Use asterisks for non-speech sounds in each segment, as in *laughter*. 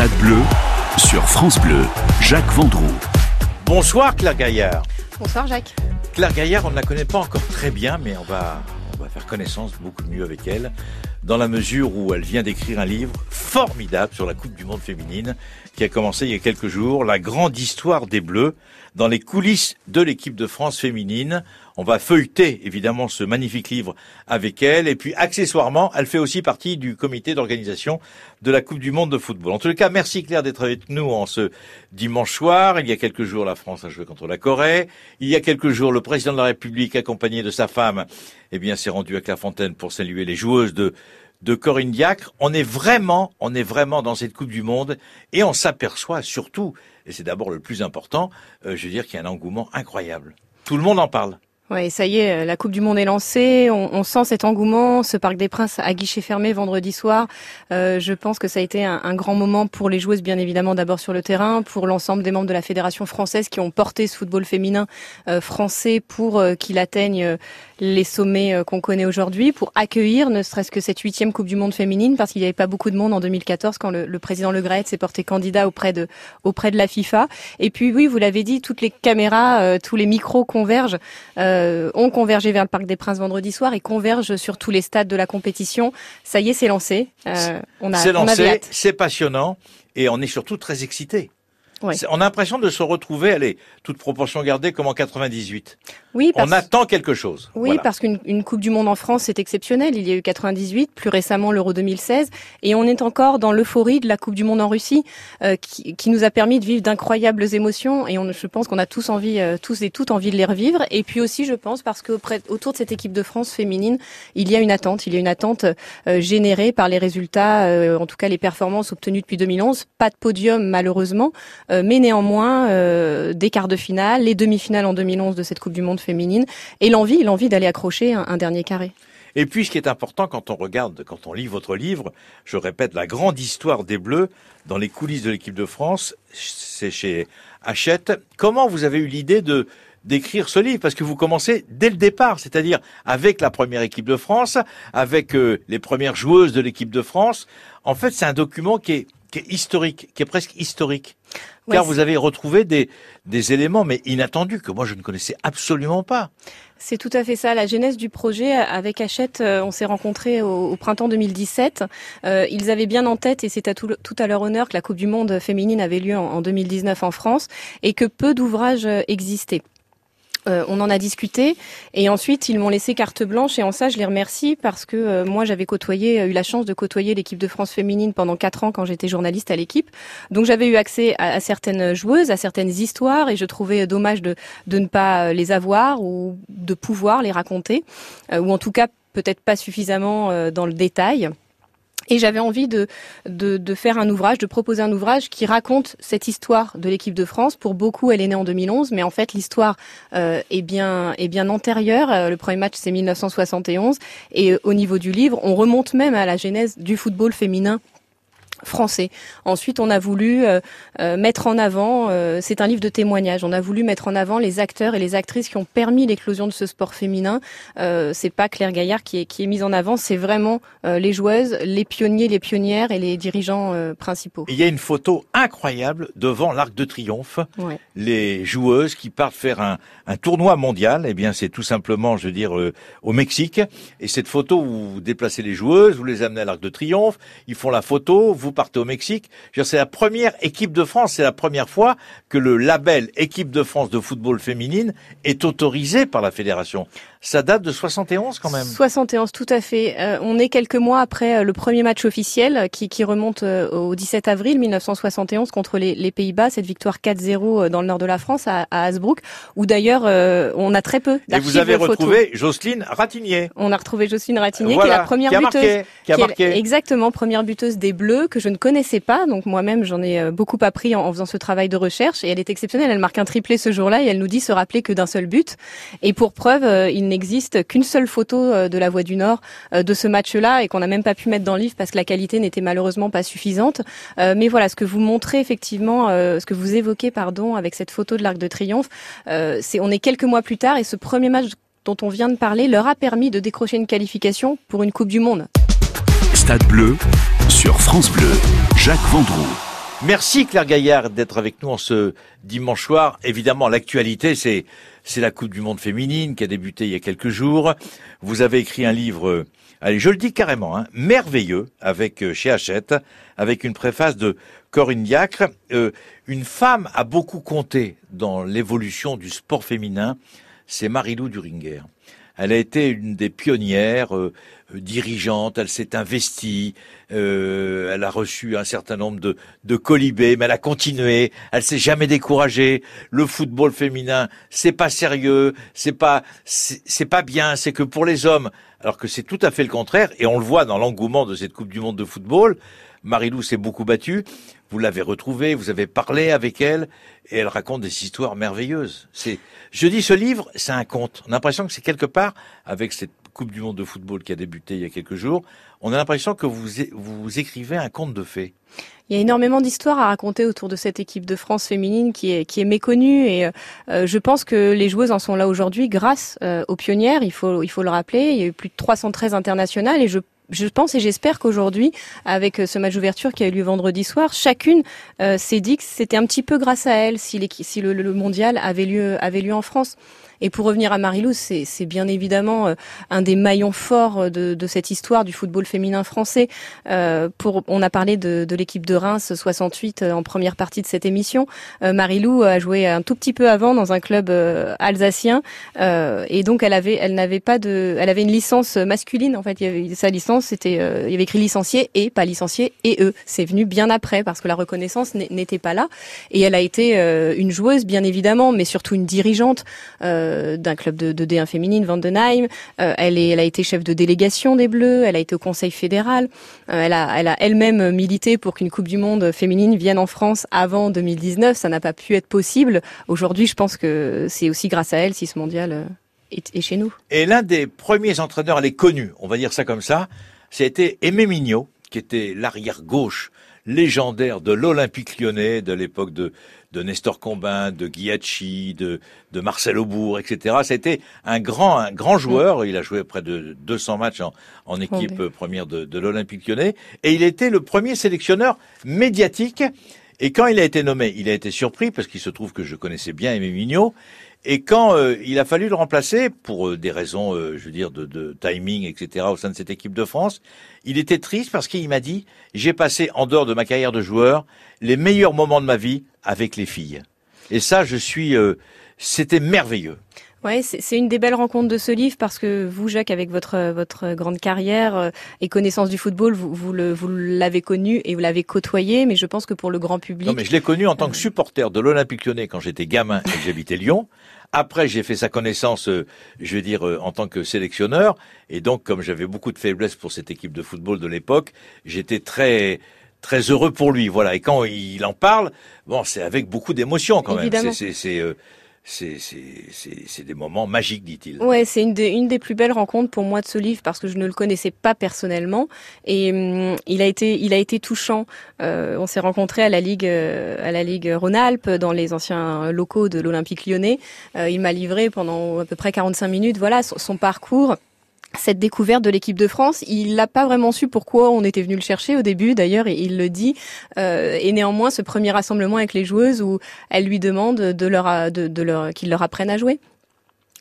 Stade Bleu sur France Bleu, Jacques Vendroux. Bonsoir Claire Gaillard. Bonsoir Jacques. Claire Gaillard, on ne la connaît pas encore très bien, mais on va, on va faire connaissance beaucoup mieux avec elle, dans la mesure où elle vient d'écrire un livre formidable sur la Coupe du Monde féminine, qui a commencé il y a quelques jours, La grande histoire des Bleus, dans les coulisses de l'équipe de France féminine. On va feuilleter évidemment ce magnifique livre avec elle. Et puis accessoirement, elle fait aussi partie du comité d'organisation de la Coupe du Monde de football. En tout cas, merci Claire d'être avec nous en ce dimanche soir. Il y a quelques jours, la France a joué contre la Corée. Il y a quelques jours, le président de la République, accompagné de sa femme, eh bien, s'est rendu à Clairefontaine pour saluer les joueuses de de Corinne Diacre. On est vraiment, on est vraiment dans cette Coupe du Monde et on s'aperçoit surtout, et c'est d'abord le plus important, euh, je veux dire qu'il y a un engouement incroyable. Tout le monde en parle. Ouais, ça y est, la Coupe du Monde est lancée. On, sent cet engouement. Ce Parc des Princes à guichet fermé vendredi soir. Euh, je pense que ça a été un, grand moment pour les joueuses, bien évidemment, d'abord sur le terrain, pour l'ensemble des membres de la fédération française qui ont porté ce football féminin euh, français pour euh, qu'il atteigne euh, les sommets euh, qu'on connaît aujourd'hui, pour accueillir ne serait-ce que cette huitième Coupe du Monde féminine, parce qu'il n'y avait pas beaucoup de monde en 2014 quand le, le président Le Gret s'est porté candidat auprès de auprès de la FIFA. Et puis oui, vous l'avez dit, toutes les caméras, euh, tous les micros convergent. Euh, ont convergé vers le Parc des Princes vendredi soir et convergent sur tous les stades de la compétition. Ça y est, c'est lancé. Euh, on a, c'est lancé, c'est passionnant et on est surtout très excités. Ouais. On a l'impression de se retrouver, allez, toute proportion gardée, comme en 98. Oui, parce... on attend quelque chose. Oui, voilà. parce qu'une Coupe du Monde en France, c'est exceptionnel. Il y a eu 98, plus récemment l'Euro 2016, et on est encore dans l'euphorie de la Coupe du Monde en Russie, euh, qui, qui, nous a permis de vivre d'incroyables émotions, et on, je pense qu'on a tous envie, euh, tous et toutes envie de les revivre. Et puis aussi, je pense, parce que autour de cette équipe de France féminine, il y a une attente. Il y a une attente euh, générée par les résultats, euh, en tout cas les performances obtenues depuis 2011. Pas de podium malheureusement, euh, mais néanmoins des quarts de finale, les demi-finales en 2011 de cette Coupe du Monde féminine et l'envie, l'envie d'aller accrocher un, dernier carré. Et puis, ce qui est important quand on regarde, quand on lit votre livre, je répète, la grande histoire des Bleus dans les coulisses de l'équipe de France, c'est chez Hachette. Comment vous avez eu l'idée de d'écrire ce livre? Parce que vous commencez dès le départ, c'est-à-dire avec la première équipe de France, avec euh, les premières joueuses de l'équipe de France. En fait, c'est un document qui est qui est historique, qui est presque historique. Ouais, car vous avez retrouvé des, des éléments, mais inattendus, que moi je ne connaissais absolument pas. C'est tout à fait ça. La genèse du projet avec Hachette, euh, on s'est rencontrés au, au, printemps 2017. Euh, ils avaient bien en tête, et c'est à tout, tout, à leur honneur, que la Coupe du Monde féminine avait lieu en, en 2019 en France et que peu d'ouvrages existaient. Euh, on en a discuté et ensuite ils m'ont laissé carte blanche et en ça je les remercie parce que euh, moi j'avais côtoyé, eu la chance de côtoyer l'équipe de France féminine pendant quatre ans quand j'étais journaliste à l'équipe. Donc j'avais eu accès à, à, certaines joueuses, à certaines histoires et je trouvais dommage de, de ne pas les avoir ou de pouvoir les raconter euh, ou en tout cas peut-être pas suffisamment euh, dans le détail. Et j'avais envie de, de, faire un ouvrage, de proposer un ouvrage qui raconte cette histoire de l'équipe de France. Pour beaucoup, elle est née en 2011, mais en fait, l'histoire euh, est bien est bien antérieure. Euh, le premier match, c'est 1971, et euh, au niveau du livre, on remonte même à la genèse du football féminin français. Ensuite, on a voulu euh, euh, mettre en avant, euh, c'est un livre de témoignages, on a voulu mettre en avant les acteurs et les actrices qui ont permis l'éclosion de ce sport féminin. Euh, c'est pas Claire Gaillard qui est, qui est mise en avant, c'est vraiment euh, les joueuses, les pionniers, les pionnières et les dirigeants euh, principaux. Il y a une photo incroyable devant l'Arc de Triomphe. Ouais. Les joueuses qui partent faire un, un tournoi mondial, eh bien c'est tout simplement, je veux dire, au Mexique. Et cette photo, vous déplacez les joueuses, vous les amenez à l'Arc de Triomphe, ils font la photo, vous vous partez au Mexique. C'est la première équipe de France, c'est la première fois que le label équipe de France de football féminine est autorisé par la fédération. Ça date de 71 quand même. 71, tout à fait. Euh, on est quelques mois après euh, le premier match officiel qui, qui remonte euh, au 17 avril 1971 contre les, les Pays-Bas, cette victoire 4-0 dans le nord de la France à, à Hasbrook, où d'ailleurs euh, on a très peu Et vous avez retrouvé Jocelyne Ratignier. On a retrouvé Jocelyne Ratignier, voilà, qui est la première qui a buteuse. Marqué, qui a qui marqué. Est, exactement, première buteuse des Bleus, que je ne connaissais pas. Donc moi-même, j'en ai beaucoup appris en, en, faisant ce travail de recherche. Et elle est exceptionnelle. Elle marque un triplé ce jour-là et elle nous dit se rappeler que d'un seul but. Et pour preuve, il n'existe qu'une seule photo de la Voix du Nord de ce match-là et qu'on n'a même pas pu mettre dans le livre parce que la qualité n'était malheureusement pas suffisante. Mais voilà, ce que vous montrez effectivement, ce que vous évoquez, pardon, avec cette photo de l'Arc de Triomphe, c'est on est quelques mois plus tard et ce premier match dont on vient de parler leur a permis de décrocher une qualification pour une Coupe du Monde. Stade bleu sur France Bleu, Jacques Vendroux. Merci Claire Gaillard d'être avec nous en ce dimanche soir. Évidemment, l'actualité, c'est la Coupe du Monde féminine qui a débuté il y a quelques jours. Vous avez écrit un livre, euh, allez, je le dis carrément, hein, merveilleux, avec euh, chez Hachette, avec une préface de Corinne Diacre. Euh, une femme a beaucoup compté dans l'évolution du sport féminin. C'est Marilou Duringer. Elle a été une des pionnières, dirigeante, elle s'est investie, euh, elle a reçu un certain nombre de, de colibés, mais elle a continué, elle s'est jamais découragée. Le football féminin, c'est pas sérieux, c'est pas, c'est pas bien, c'est que pour les hommes, alors que c'est tout à fait le contraire, et on le voit dans l'engouement de cette Coupe du Monde de football. Marilou s'est beaucoup battue. Vous l'avez retrouvée, vous avez parlé avec elle, et elle raconte des histoires merveilleuses. C'est, je dis, ce livre, c'est un conte. On a l'impression que c'est quelque part, avec cette Coupe du Monde de football qui a débuté il y a quelques jours, on a l'impression que vous, écrivez un conte de fées. Il y a énormément d'histoires à raconter autour de cette équipe de France féminine qui est, méconnue et euh, je pense que les joueuses en sont là aujourd'hui grâce euh, aux pionnières, il faut, il faut le rappeler. Il y a eu plus de 313 internationales et je je pense et j'espère qu'aujourd'hui, avec euh, ce match d'ouverture qui a eu lieu vendredi soir, chacune euh, s'est dit que c'était un petit peu grâce à elle si, le, mondial avait lieu, en France. Et pour revenir à Marilou, c'est bien évidemment euh, un des maillons forts de, cette histoire du football féminin français. On a parlé de, de l'équipe de Reims 68 en première partie de cette émission. Euh, Marilou a joué un tout petit peu avant dans un club alsacien et donc elle avait, elle n'avait pas de, elle avait une licence masculine en fait. Il y avait, sa licence c'était, il y avait écrit licencié et pas licencié et eux. C'est venu bien après parce que la reconnaissance n'était pas là et elle a été une joueuse bien évidemment, mais surtout une dirigeante. Euh, d'un club de, de D1 féminine, Vandenheim. Euh, elle, est, elle a été chef de délégation des Bleus. Elle a été au Conseil fédéral. Euh, elle a, elle a elle-même milité pour qu'une Coupe du Monde féminine vienne en France avant 2019. Ça n'a pas pu être possible. Aujourd'hui, je pense que c'est aussi grâce à elle si ce mondial est, chez nous. Et l'un des premiers entraîneurs, elle est connue, on va dire ça comme ça, c'était Aimé Mignot, qui était l'arrière gauche légendaire de l'Olympique lyonnais de l'époque de, de Nestor Combin, de Ghiacci, de, de Marcel Aubourg, etc. C'était un grand, un grand joueur. Il a joué près de 200 matchs en, en équipe première de, de l'Olympique lyonnais. Et il était le premier sélectionneur médiatique. Et quand il a été nommé, il a été surpris parce qu'il se trouve que je connaissais bien Aimé Mignot. Et quand euh, il a fallu le remplacer, pour euh, des raisons, euh, je veux dire, de, de, timing, etc., au sein de cette équipe de France, il était triste parce qu'il m'a dit, j'ai passé, en dehors de ma carrière de joueur, les meilleurs moments de ma vie avec les filles. Et ça, je suis, c'était merveilleux. Ouais, c'est une des belles rencontres de ce livre parce que vous, Jacques, avec votre votre grande carrière et connaissance du football, vous vous le vous l'avez connu et vous l'avez côtoyé, mais je pense que pour le grand public. Non, mais je l'ai connu en tant que supporter de l'Olympique Lyonnais quand j'étais gamin et que j'habitais Lyon. Après, j'ai fait sa connaissance, euh, je veux dire, euh, en tant que sélectionneur. Et donc, comme j'avais beaucoup de faiblesse pour cette équipe de football de l'époque, j'étais très très heureux pour lui. Voilà. Et quand il en parle, bon, c'est avec beaucoup d'émotion quand même. C'est euh, c'est des moments magiques, dit-il. Ouais, c'est une des, plus belles rencontres pour moi de ce livre parce que je ne le connaissais pas personnellement et hum, il a été il a été touchant. Euh, on s'est rencontrés à la ligue euh, à la ligue Rhône-Alpes dans les anciens locaux de l'Olympique Lyonnais. Euh, il m'a livré pendant à peu près 45 minutes, voilà son parcours cette découverte de l'équipe de France. Il n'a pas vraiment su pourquoi on était venu le chercher au début, d'ailleurs, et il le dit. Euh, et néanmoins, ce premier rassemblement avec les joueuses où elle lui demande de leur, de, de leur, qu'ils leur apprennent à jouer.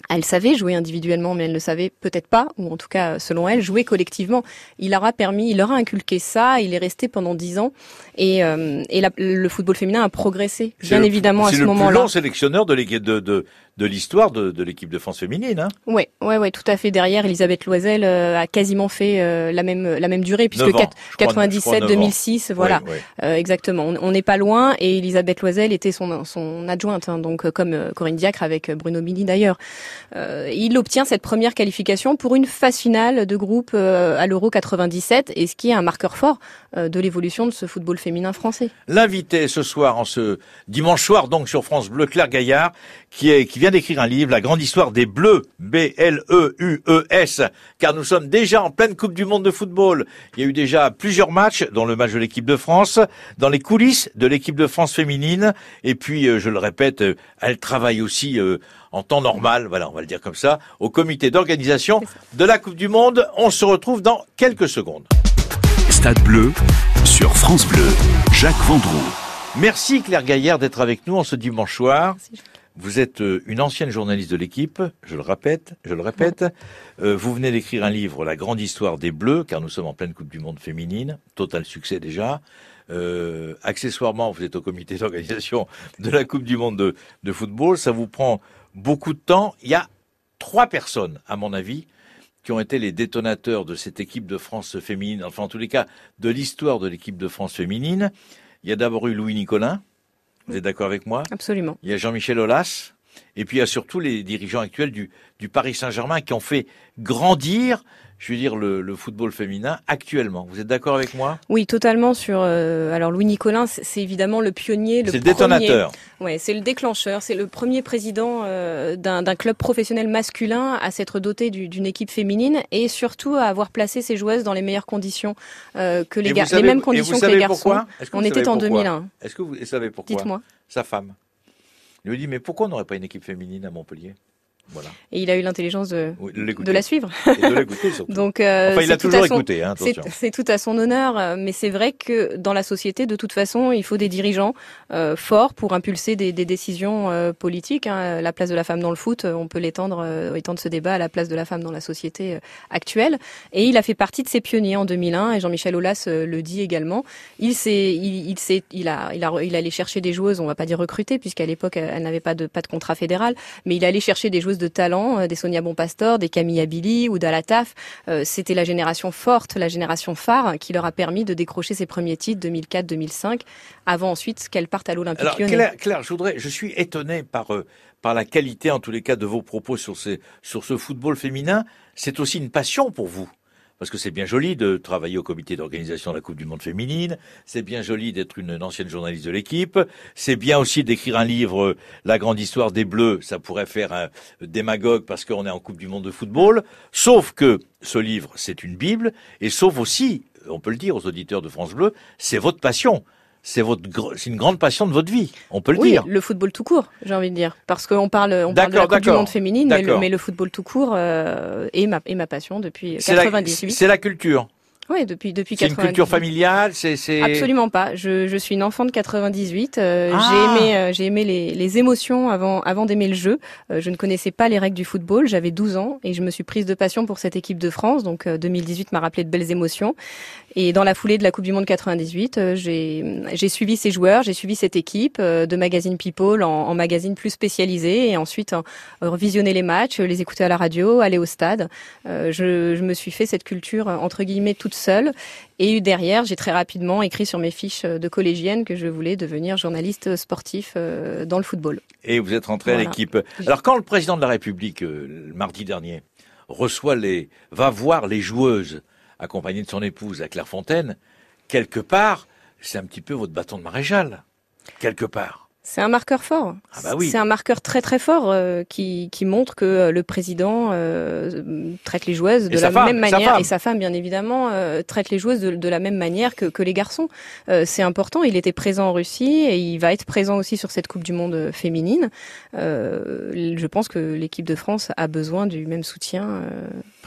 Elle savait jouer individuellement, mais elle ne savait peut-être pas, ou en tout cas, selon elle, jouer collectivement. Il leur a permis, il leur a inculqué ça. Il est resté pendant dix ans, et, euh, et le football féminin a progressé, bien évidemment à ce moment-là. C'est le plus long sélectionneur de, de, de, de l'histoire de, de l'équipe de France féminine. Hein oui, ouais, ouais, tout à fait. Derrière, Elisabeth Loisel euh, a quasiment fait euh, la même la même durée puisque 97, 2006, voilà, euh, exactement. On n'est pas loin et Elisabeth Loisel était son son adjointe, hein, donc comme Corinne Diacre avec Bruno Mini d'ailleurs. il obtient cette première qualification pour une phase finale de groupe à l'Euro 97 et ce qui est un marqueur fort de l'évolution de ce football féminin français. L'invité ce soir, en ce dimanche soir, donc sur France Bleu, Claire Gaillard, qui est qui vient d'écrire un livre, La grande histoire des Bleus, B-L-E-U-E-S, car nous sommes déjà en pleine Coupe du Monde de football. Il y a eu déjà plusieurs matchs, dont le match de l'équipe de France, dans les coulisses de l'équipe de France féminine, et puis, euh, je le répète, euh, elle travaille aussi euh, en temps normal, voilà, on va le dire comme ça, au comité d'organisation de la Coupe du Monde. On se retrouve dans quelques secondes. Stade bleu sur France Bleu, Jacques Vendroux. Merci Claire Gaillard d'être avec nous en ce dimanche soir. Vous êtes euh, une ancienne journaliste de l'équipe, je le répète, je le répète. Euh, vous venez d'écrire un livre, La grande histoire des Bleus, car nous sommes en pleine Coupe du Monde féminine, total succès déjà. Euh, accessoirement, vous êtes au comité *laughs* d'organisation de la Coupe du Monde de, de football. Ça vous prend beaucoup de temps. Il y a trois personnes, à mon avis, qui ont été les détonateurs de cette équipe de France féminine, enfin en tous les cas de l'histoire de l'équipe de France féminine. Il y a d'abord eu Louis Nicolin, vous êtes d'accord avec moi? Absolument. Il y a Jean-Michel Aulas, et puis il y a surtout les dirigeants actuels du, du Paris Saint-Germain qui ont fait grandir je veux dire, le, le, football féminin actuellement. Vous êtes d'accord avec moi? Oui, totalement. Sur euh, alors Louis Nicolin, c'est évidemment le pionnier, le, le détonateur. Ouais, c'est le déclencheur. C'est le premier président euh, d'un club professionnel masculin à s'être doté d'une équipe féminine et surtout à avoir placé ses joueuses dans les meilleures conditions euh, que les garçons, les mêmes conditions que les garçons. On était en 2001. Est-ce que vous savez pourquoi? Dites-moi. Sa femme. Il lui dit mais pourquoi on n'aurait pas une équipe féminine à Montpellier? Voilà. Et il a eu l'intelligence de, de la suivre. Et de l'écouter surtout. *laughs* Donc, euh, enfin, il a toujours son, écouté. Hein, c'est tout à son honneur, euh, mais c'est vrai que dans la société, de toute façon, il faut des dirigeants euh, forts pour impulser des, des décisions euh, politiques. Hein. La place de la femme dans le foot, on peut l'étendre, euh, étendre ce débat à la place de la femme dans la société euh, actuelle. Et il a fait partie de ces pionniers en 2001, et Jean-Michel Aulas le dit également. Il s'est, il, il, s'est, il a, il a, il allait chercher des joueuses, on va pas dire recruter, puisqu'à l'époque, elle n'avait pas de, pas de contrat fédéral, mais il allait chercher des joueuses de talent, euh, des Sonia Bonpastor, des Camille Abili ou d'Alataf. Euh, c'était la génération forte, la génération phare qui leur a permis de décrocher ses premiers titres 2004-2005 avant ensuite qu'elles partent à l'Olympique Lyonnais. Claire, Claire, je voudrais, je suis étonné par euh, par la qualité en tous les cas de vos propos sur ces sur ce football féminin. C'est aussi une passion pour vous parce que c'est bien joli de travailler au comité d'organisation de la Coupe du Monde féminine, c'est bien joli d'être une, ancienne journaliste de l'équipe, c'est bien aussi d'écrire un livre, La grande histoire des Bleus, ça pourrait faire un démagogue parce qu'on est en Coupe du Monde de football, sauf que ce livre, c'est une Bible, et sauf aussi, on peut le dire aux auditeurs de France Bleu, c'est votre passion c'est votre c'est une grande passion de votre vie, on peut le oui, dire. le football tout court, j'ai envie de dire, parce qu'on parle on parle de la Coupe du Monde féminine, mais le, mais le, football tout court euh, est ma est ma passion depuis 98. C'est la culture. Oui, depuis depuis C'est une culture familiale, c'est c'est absolument pas. Je, je suis une enfant de 98. Euh, ah. J'ai aimé euh, j'ai aimé les, les émotions avant avant d'aimer le jeu. Euh, je ne connaissais pas les règles du football. J'avais 12 ans et je me suis prise de passion pour cette équipe de France. Donc 2018 euh, m'a rappelé de belles émotions. Et dans la foulée de la Coupe du Monde 98, euh, j'ai j'ai suivi ces joueurs, j'ai suivi cette équipe de magazine People en, en magazine plus spécialisé et ensuite revisionner les matchs, les écouter à la radio, aller au stade. je, je me suis fait cette culture entre guillemets toute seule. Et derrière, j'ai très rapidement écrit sur mes fiches de collégienne que je voulais devenir journaliste sportif euh, dans le football. Et vous êtes rentré voilà. à l'équipe. Alors quand le président de la République, euh, le mardi dernier, reçoit les, va voir les joueuses accompagnées de son épouse à Clairefontaine, quelque part, c'est un petit peu votre bâton de maréchal. Quelque part. C'est un marqueur fort. Ah bah oui. C'est un marqueur très très fort euh, qui, qui montre que euh, le président euh, traite les joueuses de et la femme, même manière sa et sa femme bien évidemment euh, traite les joueuses de, de, la même manière que, que les garçons. C'est important. Il était présent en Russie et il va être présent aussi sur cette Coupe du Monde féminine. je pense que l'équipe de France a besoin du même soutien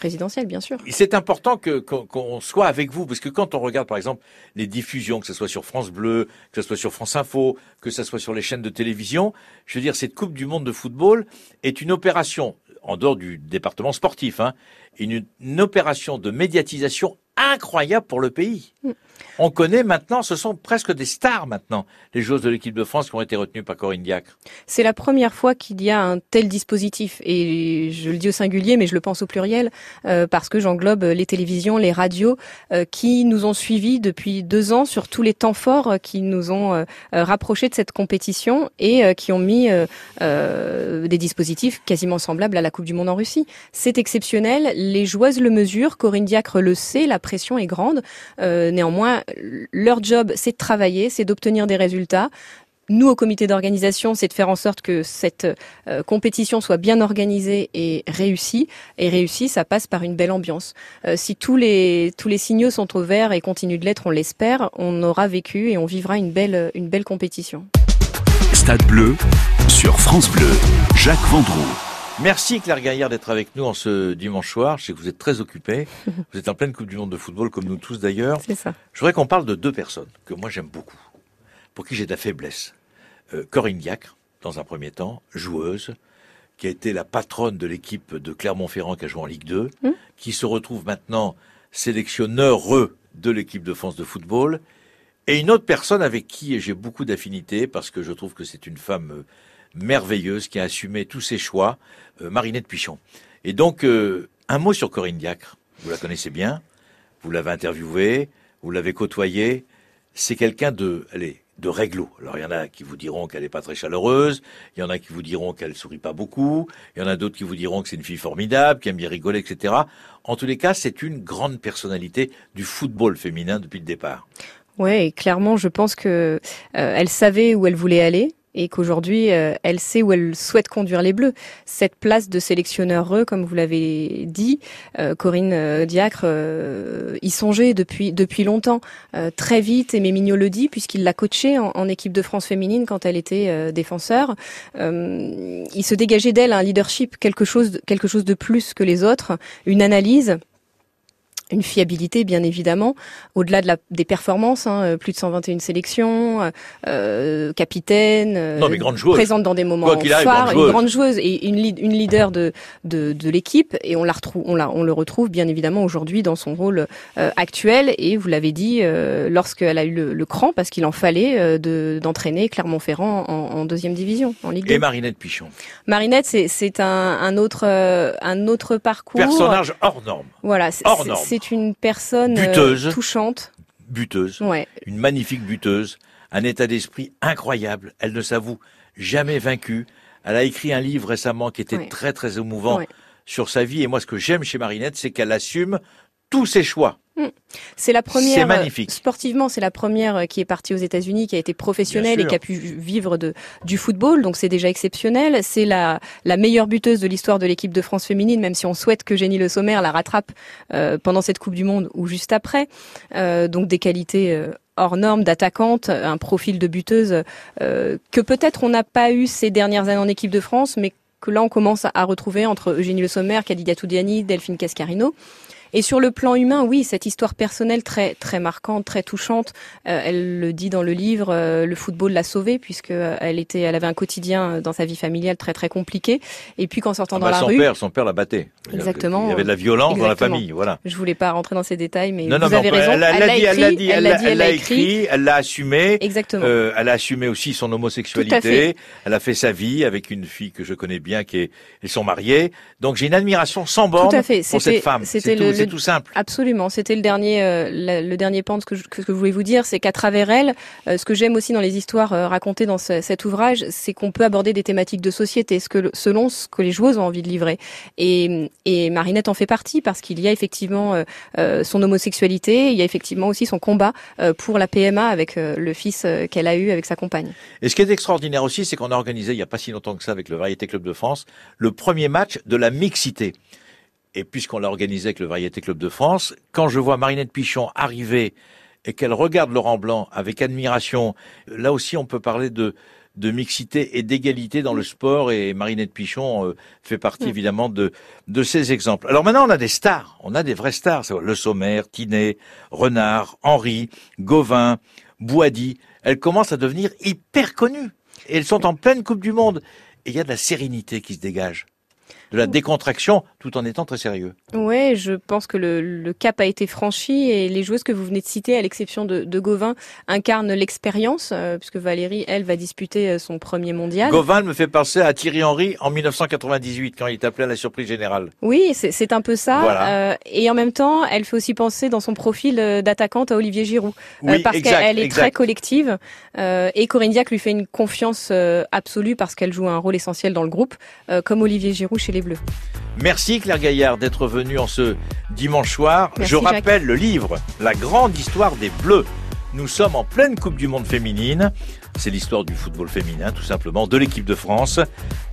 présidentiel, bien sûr. C'est important que qu'on soit avec vous parce que quand on regarde par exemple les diffusions, que ce soit sur France Bleu, que ce soit sur France Info, que ce soit sur les chaînes de télévision, je veux dire cette Coupe du Monde de football est une opération en dehors du département sportif, hein, une, une opération de médiatisation incroyable pour le pays. Mm. On connaît maintenant, ce sont presque des stars maintenant, les joueuses de l'équipe de France qui ont été retenues par Corinne Diacre. C'est la première fois qu'il y a un tel dispositif, et je le dis au singulier, mais je le pense au pluriel, euh, parce que j'englobe les télévisions, les radios, euh, qui nous ont suivis depuis deux ans sur tous les temps forts qui nous ont euh, rapprochés de cette compétition et qui ont mis euh, des dispositifs quasiment semblables à la Coupe du Monde en Russie. C'est exceptionnel, les joueuses le mesurent, Corinne Diacre le sait, la pression est grande. Euh, néanmoins, leur job, c'est de travailler, c'est d'obtenir des résultats. Nous, au comité d'organisation, c'est de faire en sorte que cette euh, compétition soit bien organisée et réussie. Et réussie, ça passe par une belle ambiance. Euh, si tous les tous les signaux sont au vert et continuent de l'être, on l'espère, on aura vécu et on vivra une belle une belle compétition. Stade Bleu sur France Bleu. Jacques Vendroux. Merci Claire Gaillard d'être avec nous en ce dimanche soir. Je sais que vous êtes très occupée. *laughs* Vous êtes en pleine Coupe du Monde de football, comme nous tous d'ailleurs. C'est ça. Je voudrais qu'on parle de deux personnes que moi j'aime beaucoup. pour qui j'ai de la faiblesse. Euh, Corinne Diacre, dans un premier temps, joueuse, qui a été la patronne de l'équipe de Clermont-Ferrand qui a joué en Ligue 2, Mmh. qui se retrouve maintenant sélectionneur de l'équipe de France de football, et une autre personne avec qui j'ai beaucoup d'affinité, parce que je trouve que c'est une femme euh, merveilleuse qui a assumé tous ses choix, euh, Marinette Pichon. Et donc, euh, un mot sur Corinne Diacre. Vous la connaissez bien, vous l'avez interviewée, vous l'avez côtoyée. C'est quelqu'un de, allez, de réglo. Alors, il y en a qui vous diront qu'elle n'est pas très chaleureuse, il y en a qui vous diront qu'elle sourit pas beaucoup, il y en a d'autres qui vous diront que c'est une fille formidable, qui aime bien rigoler, etc. En tous les cas, c'est une grande personnalité du football féminin depuis le départ. Ouais, et clairement, je pense que euh, elle savait où elle voulait aller et qu'aujourd'hui, euh, elle sait où elle souhaite conduire les Bleus. Cette place de sélectionneur, comme vous l'avez dit, euh, Corinne euh, Diacre euh, y songeait depuis depuis longtemps, Euh, très vite. Aimé Mignot le dit puisqu'il l'a coachée en, en équipe de France féminine quand elle était euh, défenseur. Il se dégageait d'elle un leadership, quelque chose quelque chose de plus que les autres, une analyse une fiabilité bien évidemment, au-delà de la, des performances, hein, euh, plus de 121 sélections, euh, euh, capitaine, euh, Non, mais grande joueuse. présente dans des moments Quoi qu'il arrive, phares, grande une grande joueuse et une, une leader de, de, de l'équipe et on la retrouve, on la, on le retrouve bien évidemment aujourd'hui dans son rôle euh, actuel et vous l'avez dit euh, lorsqu'elle a eu le, le cran parce qu'il en fallait euh, de d'entraîner Clermont-Ferrand en, en deuxième division en Ligue 2. Et Marinette Pichon. Marinette, c'est c'est un, un autre un autre parcours. Personnage hors norme, Voilà, c'est- hors norme. c'est une personne euh, Buteuse. touchante. buteuse, Ouais, une magnifique buteuse, un état d'esprit incroyable. Elle ne s'avoue jamais vaincue. Elle a écrit un livre récemment qui était Ouais. très très émouvant Ouais. sur sa vie. Et moi, ce que j'aime chez Marinette, c'est qu'elle assume tous ses choix. C'est la première. C'est euh, magnifique. Sportivement, c'est la première euh, qui est partie aux États-Unis, qui a été professionnelle et qui a pu vivre de du football. Donc c'est déjà exceptionnel. C'est la la meilleure buteuse de l'histoire de l'équipe de France féminine, même si on souhaite que Jenny Le Sommer la rattrape euh, pendant cette Coupe du Monde ou juste après. Euh, donc des qualités. euh, hors normes d'attaquante, un profil de buteuse euh, que peut-être on n'a pas eu ces dernières années en équipe de France, mais que là on commence à retrouver entre Eugénie Le Sommer, Khadija Toudiani, Delphine Cascarino. Et sur le plan humain, oui, cette histoire personnelle très très marquante, très touchante. Euh, elle le dit dans le livre, euh, le football l'a sauvée puisque euh, elle était, elle avait un quotidien euh, dans sa vie familiale très très compliqué. Et puis qu'en sortant Ah dans bah, la son rue, père, son père la battait. Exactement. Il y avait de la violence dans la famille, voilà. je voulais pas rentrer dans ces détails, mais non, non, vous mais avez raison. Elle, l'a dit, elle l'a dit, elle l'a dit, elle l'a écrit. elle l'a assumé. Exactement. Euh, elle a assumé aussi son Tout à homosexualité. fait. Elle a fait sa vie avec une fille que je connais bien, qui est, ils sont mariés. Donc j'ai une admiration sans borne pour cette femme. c'était le- c'est tout simple. Absolument, c'était le dernier, euh, la- le dernier pan de ce que je, que je voulais vous dire, c'est qu'à travers elle, euh, ce que j'aime aussi dans les histoires euh, racontées dans ce- cet ouvrage, c'est qu'on peut aborder des thématiques de société, ce que, selon ce que les joueuses ont envie de livrer. Et, et Marinette en fait partie parce qu'il y a effectivement euh, euh, son homosexualité, il y a effectivement aussi son combat euh, pour la PMA avec euh, le fils qu'elle a eu avec sa compagne. Et ce qui est extraordinaire aussi, c'est qu'on a organisé il n'y a pas si longtemps que ça avec le Variété Club de France, le premier match de la mixité. Et puisqu'on l'a organisé avec le Variété Club de France, quand je vois Marinette Pichon arriver et qu'elle regarde Laurent Blanc avec admiration, là aussi on peut parler de de mixité et d'égalité dans le sport. Et Marinette Pichon euh, fait partie Mm. évidemment de de ces exemples. Alors maintenant on a des stars, on a des vrais stars, Le Sommer, Tinet, Renard, Henri, Gauvin, Boadi, elles commencent à devenir hyper connues. Et elles sont en pleine Coupe du monde. Et il y a de la sérénité qui se dégage, de la décontraction tout en étant très sérieux. Ouais, je pense que le, le cap a été franchi et les joueuses que vous venez de citer, à l'exception de, de Gauvin, incarnent l'expérience, euh, puisque Valérie, elle, va disputer euh, son premier mondial. Gauvin me fait penser à Thierry Henry en 1998 quand il est appelé à la surprise générale. Oui, c'est un peu ça. Voilà. euh, et en même temps, elle fait aussi penser dans son profil euh, d'attaquante à Olivier Giroud, euh, Oui, parce exact, qu'elle est exact. très collective. euh, et Corinne Diac lui fait une confiance euh, absolue parce qu'elle joue un rôle essentiel dans le groupe, euh, comme Olivier Giroud chez les Bleus. Merci Claire Gaillard d'être venue en ce dimanche soir. Merci, Je Jacques. rappelle le livre La grande histoire des Bleus. Nous sommes en pleine Coupe du Monde féminine. C'est l'histoire du football féminin, tout simplement, de l'équipe de France.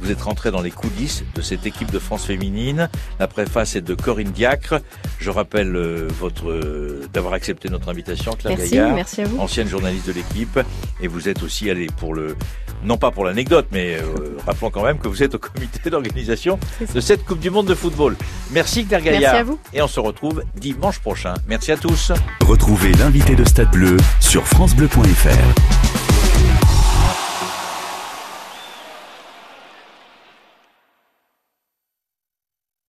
Vous êtes rentré dans les coulisses de cette équipe de France féminine. La préface est de Corinne Diacre. Je rappelle euh, votre euh, d'avoir accepté notre invitation, Claire Merci, Gaillard merci à vous. ancienne journaliste de l'équipe, et vous êtes aussi allé pour le, non pas pour l'anecdote, mais euh, rappelons quand même que vous êtes au comité d'organisation de cette Coupe du Monde de football. Merci Claire Merci Gaillard, à vous. et on se retrouve dimanche prochain. Merci à tous. Retrouvez l'invité de Stade Bleu sur francebleu.fr.